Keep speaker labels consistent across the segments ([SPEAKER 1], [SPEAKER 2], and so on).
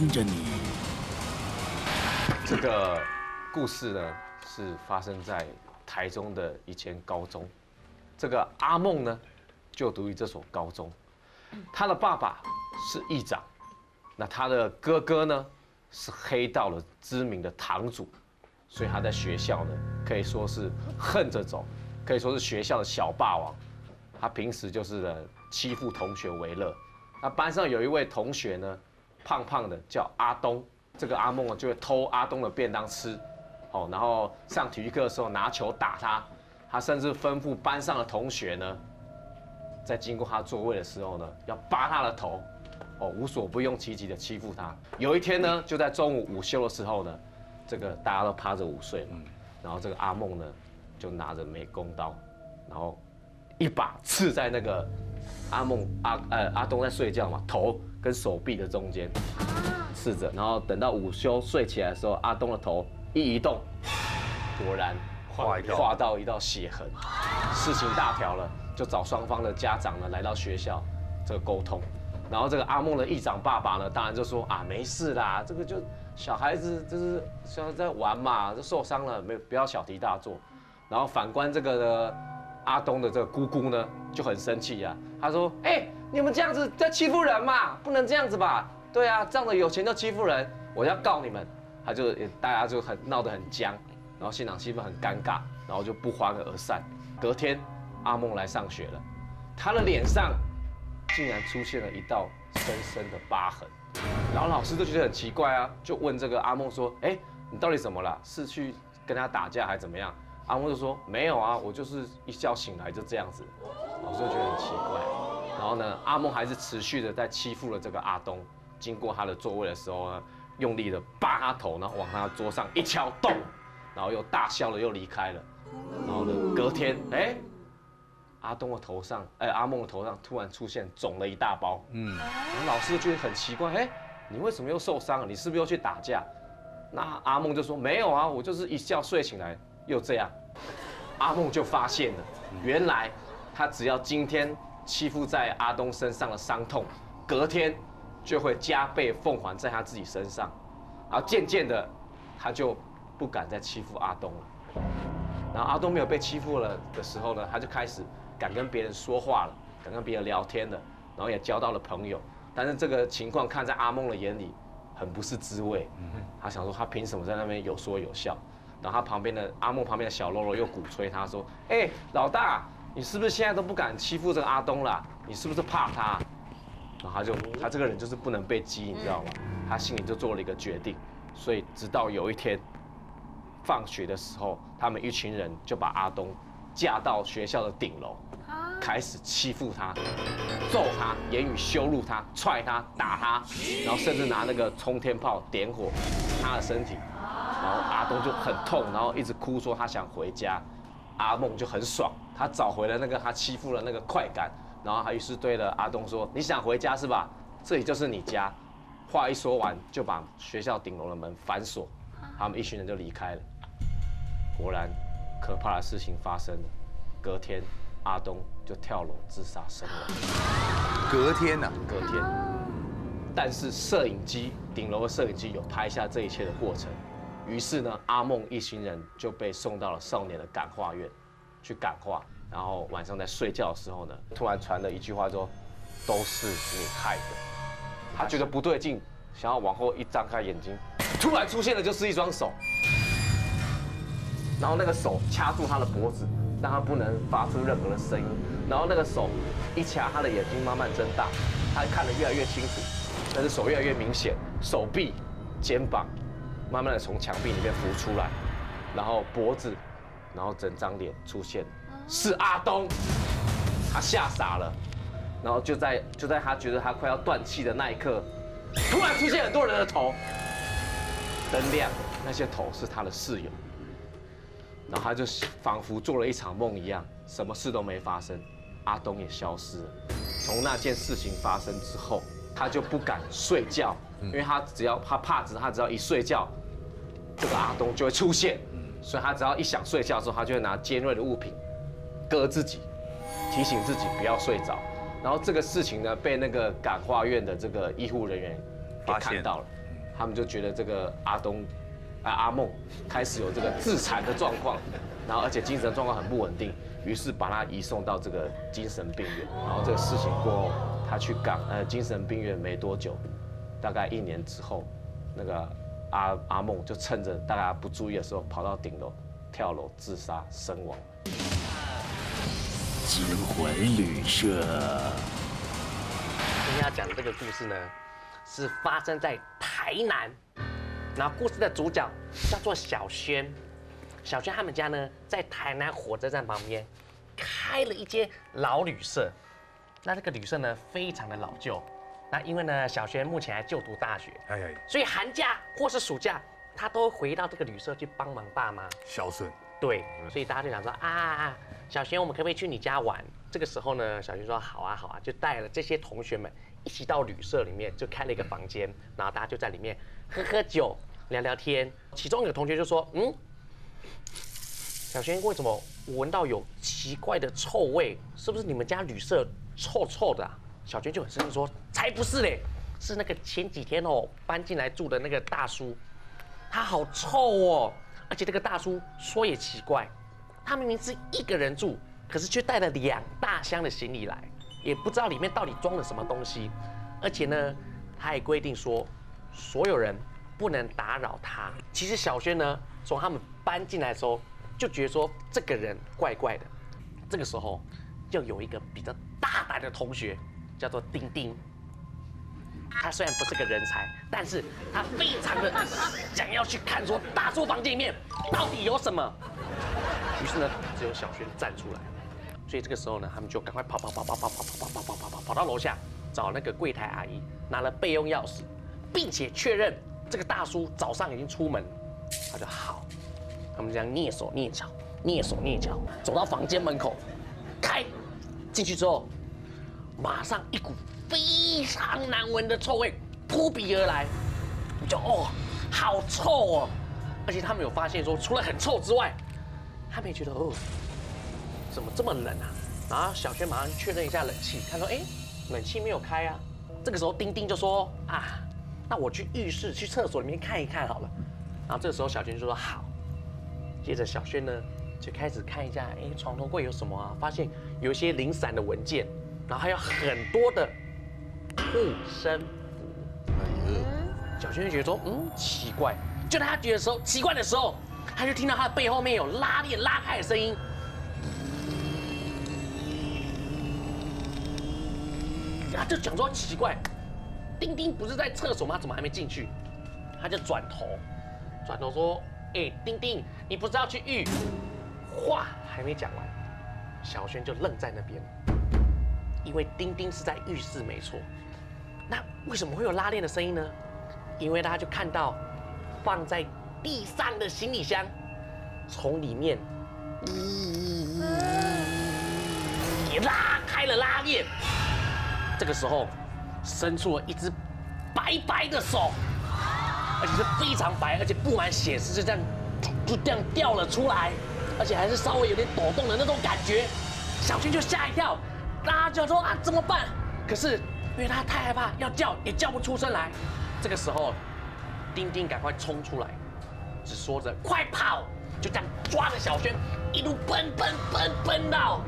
[SPEAKER 1] 跟着你。
[SPEAKER 2] 这个故事呢，是发生在台中的一间高中。这个阿梦呢，就读于这所高中。他的爸爸是议长，那他的哥哥呢，是黑道的知名的堂主，所以他在学校呢，可以说是横着走，可以说是学校的小霸王。他平时就是欺负同学为乐。那班上有一位同学呢，胖胖的，叫阿东。这个阿梦啊，就会偷阿东的便当吃，哦，然后上体育课的时候拿球打他。他甚至吩咐班上的同学呢，在经过他座位的时候呢，要扒他的头，哦，无所不用其极的欺负他。有一天呢，就在中午午休的时候呢，这个大家都趴着午睡嘛，然后这个阿梦呢，就拿着美工刀，然后一把刺在那个阿梦阿呃阿东在睡觉嘛，头跟手臂的中间刺着，然后等到午休睡起来的时候，阿东的头一移动，果然。划到一道血痕，事情大条了，就找双方的家长呢来到学校，这个沟通。然后这个阿梦的议长爸爸呢，当然就说啊，没事啦，这个就小孩子就是像在玩嘛，就受伤了，没不要小题大做。然后反观这个阿东的这个姑姑呢，就很生气呀，他说，哎，你们这样子在欺负人嘛，不能这样子吧？对啊，仗着有钱就欺负人，我要告你们。他就大家就很闹得很僵。然后现场气氛很尴尬，然后就不欢而散。隔天，阿梦来上学了，他的脸上竟然出现了一道深深的疤痕。然后老师就觉得很奇怪啊，就问这个阿梦说：“哎，你到底怎么了？是去跟他打架还是怎么样？”阿梦就说：“没有啊，我就是一觉醒来就这样子。”老师就觉得很奇怪。然后呢，阿梦还是持续的在欺负了这个阿东。经过他的座位的时候呢，用力的扒他头，然后往他桌上一敲，咚。然后又大笑了，又离开了。然后呢，隔天，哎，阿东的头上，哎，阿梦的头上突然出现肿了一大包。嗯，然后老师就觉得很奇怪，哎，你为什么又受伤了？你是不是又去打架？那阿梦就说没有啊，我就是一觉睡醒来又这样。阿梦就发现了，原来他只要今天欺负在阿东身上的伤痛，隔天就会加倍奉还在他自己身上。然后渐渐的，他就。不敢再欺负阿东了，然后阿东没有被欺负了的时候呢，他就开始敢跟别人说话了，敢跟别人聊天了，然后也交到了朋友。但是这个情况看在阿梦的眼里，很不是滋味。他想说他凭什么在那边有说有笑？然后他旁边的阿木旁边的小喽啰又鼓吹他说：“哎，老大，你是不是现在都不敢欺负这个阿东了？你是不是怕他？”然后他就他这个人就是不能被激，你知道吗？他心里就做了一个决定。所以直到有一天。放学的时候，他们一群人就把阿东架到学校的顶楼，开始欺负他、揍他、言语羞辱他、踹他、打他，然后甚至拿那个冲天炮点火他的身体，然后阿东就很痛，然后一直哭说他想回家。阿梦就很爽，他找回了那个他欺负的那个快感，然后他于是对了阿东说：“你想回家是吧？这里就是你家。”话一说完，就把学校顶楼的门反锁，他们一群人就离开了。果然，可怕的事情发生了。隔天，阿东就跳楼自杀身亡。
[SPEAKER 3] 隔天呢？
[SPEAKER 2] 隔天。但是摄影机顶楼的摄影机有拍下这一切的过程。于是呢，阿梦一行人就被送到了少年的感化院去感化。然后晚上在睡觉的时候呢，突然传了一句话说：“都是你害的。”他觉得不对劲，想要往后一张开眼睛，突然出现的就是一双手。然后那个手掐住他的脖子，让他不能发出任何的声音。然后那个手一掐，他的眼睛慢慢睁大，他看得越来越清楚，但是手越来越明显，手臂、肩膀慢慢的从墙壁里面浮出来，然后脖子，然后整张脸出现，是阿东，他吓傻了，然后就在就在他觉得他快要断气的那一刻，突然出现很多人的头，灯亮，那些头是他的室友。然后他就仿佛做了一场梦一样，什么事都没发生，阿东也消失了。从那件事情发生之后，他就不敢睡觉，因为他只要他怕，只他只要一睡觉，这个阿东就会出现。所以他只要一想睡觉的时候，他就会拿尖锐的物品割自己，提醒自己不要睡着。然后这个事情呢，被那个感化院的这个医护人员给看到了，他们就觉得这个阿东，啊阿梦开始有这个自残的状况，然后而且精神状况很不稳定，于是把他移送到这个精神病院。然后这个事情过后，他去港呃精神病院没多久，大概一年之后，那个阿阿梦就趁着大家不注意的时候，跑到顶楼跳楼自杀身亡。
[SPEAKER 1] 惊魂旅社。
[SPEAKER 4] 今天要讲的这个故事呢，是发生在台南。然后故事的主角叫做小轩，小轩他们家呢在台南火车站旁边开了一间老旅社。那这个旅社呢非常的老旧。那因为呢小轩目前还就读大学，
[SPEAKER 3] 哎呀，
[SPEAKER 4] 所以寒假或是暑假他都回到这个旅社去帮忙爸妈。
[SPEAKER 3] 孝顺，
[SPEAKER 4] 对，所以大家就想说啊，小轩，我们可不可以去你家玩？这个时候呢，小轩说好啊好啊，就带了这些同学们一起到旅社里面，就开了一个房间，然后大家就在里面喝喝酒、聊聊天。其中有个同学就说，嗯，小轩为什么我闻到有奇怪的臭味？是不是你们家旅社臭臭的、啊？小轩就很生气说，才不是嘞，是那个前几天哦搬进来住的那个大叔，他好臭哦。而且这个大叔说也奇怪，他明明是一个人住，可是却带了两大箱的行李来，也不知道里面到底装了什么东西。而且呢，他还规定说，所有人不能打扰他。其实小轩呢，从他们搬进来的时候，就觉得说这个人怪怪的。这个时候，就有一个比较大胆的同学，叫做丁丁。他虽然不是个人才，但是他非常的想要去看说大叔房间里面到底有什么。于是呢，只有小轩站出来，所以这个时候呢，他们就赶快跑跑跑跑跑跑跑跑跑跑跑跑跑到楼下找那个柜台阿姨拿了备用钥匙，并且确认这个大叔早上已经出门。他就好，他们这样蹑手蹑脚、蹑手蹑脚走到房间门口，开进去之后，马上一股非常难闻的臭味扑鼻而来，你就哦，好臭哦！而且他们有发现说，除了很臭之外，他们也觉得哦，怎么这么冷啊？然后小轩马上确认一下冷气，看说哎，冷气没有开啊。这个时候丁丁就说啊，那我去浴室、去厕所里面看一看好了。然后这个时候小轩就说好。接着小轩呢就开始看一下，哎，床头柜有什么啊？发现有一些零散的文件，然后还有很多的护身符。小轩就觉得说，嗯，奇怪。就在他觉得时候奇怪的时候，他就听到他的背后面有拉链拉开的声音。他就讲说奇怪，丁丁不是在厕所吗？怎么还没进去？他就转头，转头说：“哎，丁丁，你不是要去浴？”话还没讲完，小轩就愣在那边，因为丁丁是在浴室没错。那为什么会有拉链的声音呢？因为他就看到放在地上的行李箱，从里面也拉开了拉链。这个时候，伸出了一只白白的手，而且是非常白，而且布满血丝，就这样就这样掉了出来，而且还是稍微有点抖动的那种感觉。小军就吓一跳，大家就说啊怎么办？可是因为他太害怕，要叫也叫不出声来。这个时候，丁丁赶快冲出来，只说着快跑，就这样抓着小轩一路奔奔奔奔到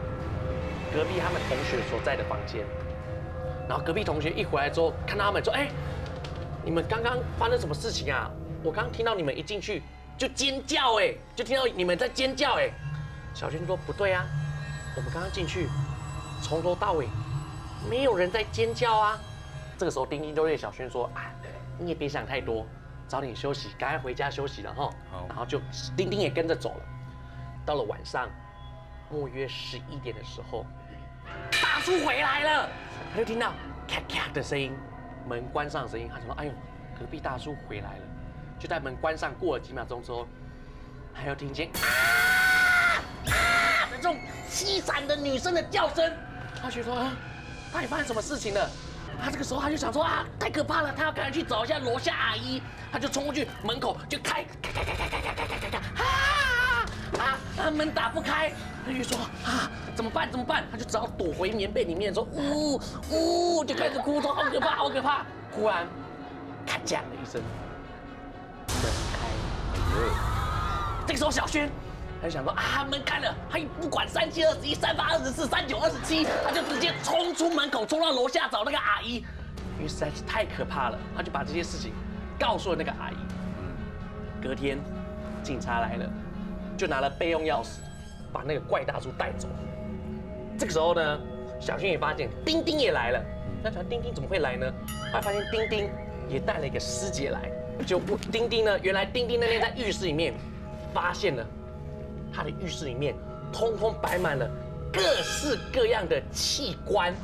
[SPEAKER 4] 隔壁他们同学所在的房间。然后隔壁同学一回来之后，看到他们说：“哎，你们刚刚发生什么事情啊？我刚听到你们一进去就尖叫，哎，就听到你们在尖叫，哎。”小轩说：“不对啊，我们刚刚进去，从头到尾没有人在尖叫啊。”这个时候，丁丁就对小轩说：“啊，你也别想太多，早点休息，赶快回家休息了哈。”然后就丁丁也跟着走了。到了晚上，莫约十一点的时候，大叔回来了。他就听到咔咔的声音，门关上的声音。他说：“哎呦，隔壁大叔回来了。”就在门关上过了几秒钟之后，还要听见啊啊的这种凄惨的女生的叫声。他觉得说，到底发生什么事情了？他这个时候他就想说啊，太可怕了，他要赶紧去找一下楼下阿姨。他就冲过去门口就开开开开开开开开开开啊啊啊！门打不开，他就说啊。怎么办？怎么办？他就只好躲回棉被里面，说呜呜，就开始哭，说好可怕，好可怕。忽然，咔讲了一声，门开这个时候小轩他想说啊门开了，他也不管三七二十一、三八二十四、三九二十七，他就直接冲出门口，冲到楼下找那个阿姨，因为实在是太可怕了，他就把这些事情告诉了那个阿姨。隔天警察来了，就拿了备用钥匙把那个怪大叔带走。这个时候呢，小轩也发现丁丁也来了。那想丁丁怎么会来呢？他发现丁丁也带了一个师姐来。就不丁丁呢，原来丁丁那天在浴室里面发现了他的浴室里面通通摆满了各式各样的器官，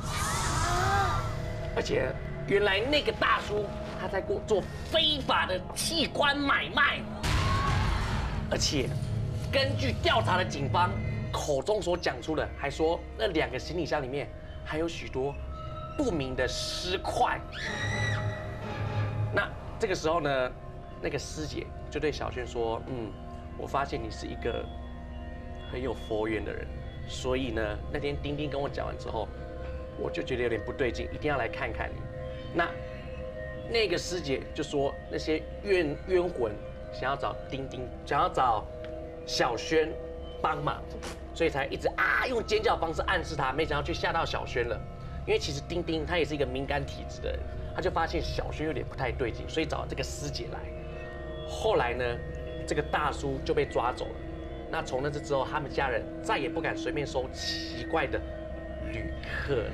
[SPEAKER 4] 而且原来那个大叔他在过做非法的器官买卖，而且根据调查的警方口中所讲出的，还说那两个行李箱里面还有许多不明的尸块。那这个时候呢，那个师姐就对小轩说：“嗯，我发现你是一个很有佛缘的人，所以呢，那天丁丁跟我讲完之后，我就觉得有点不对劲，一定要来看看你。”那那个师姐就说那些冤冤魂想要找丁丁，想要找小轩帮忙，所以才一直啊用尖叫方式暗示他，没想到却吓到小轩了。因为其实丁丁他也是一个敏感体质的人，他就发现小轩有点不太对劲，所以找这个师姐来。后来呢，这个大叔就被抓走了。那从那次之后，他们家人再也不敢随便收奇怪的旅客了。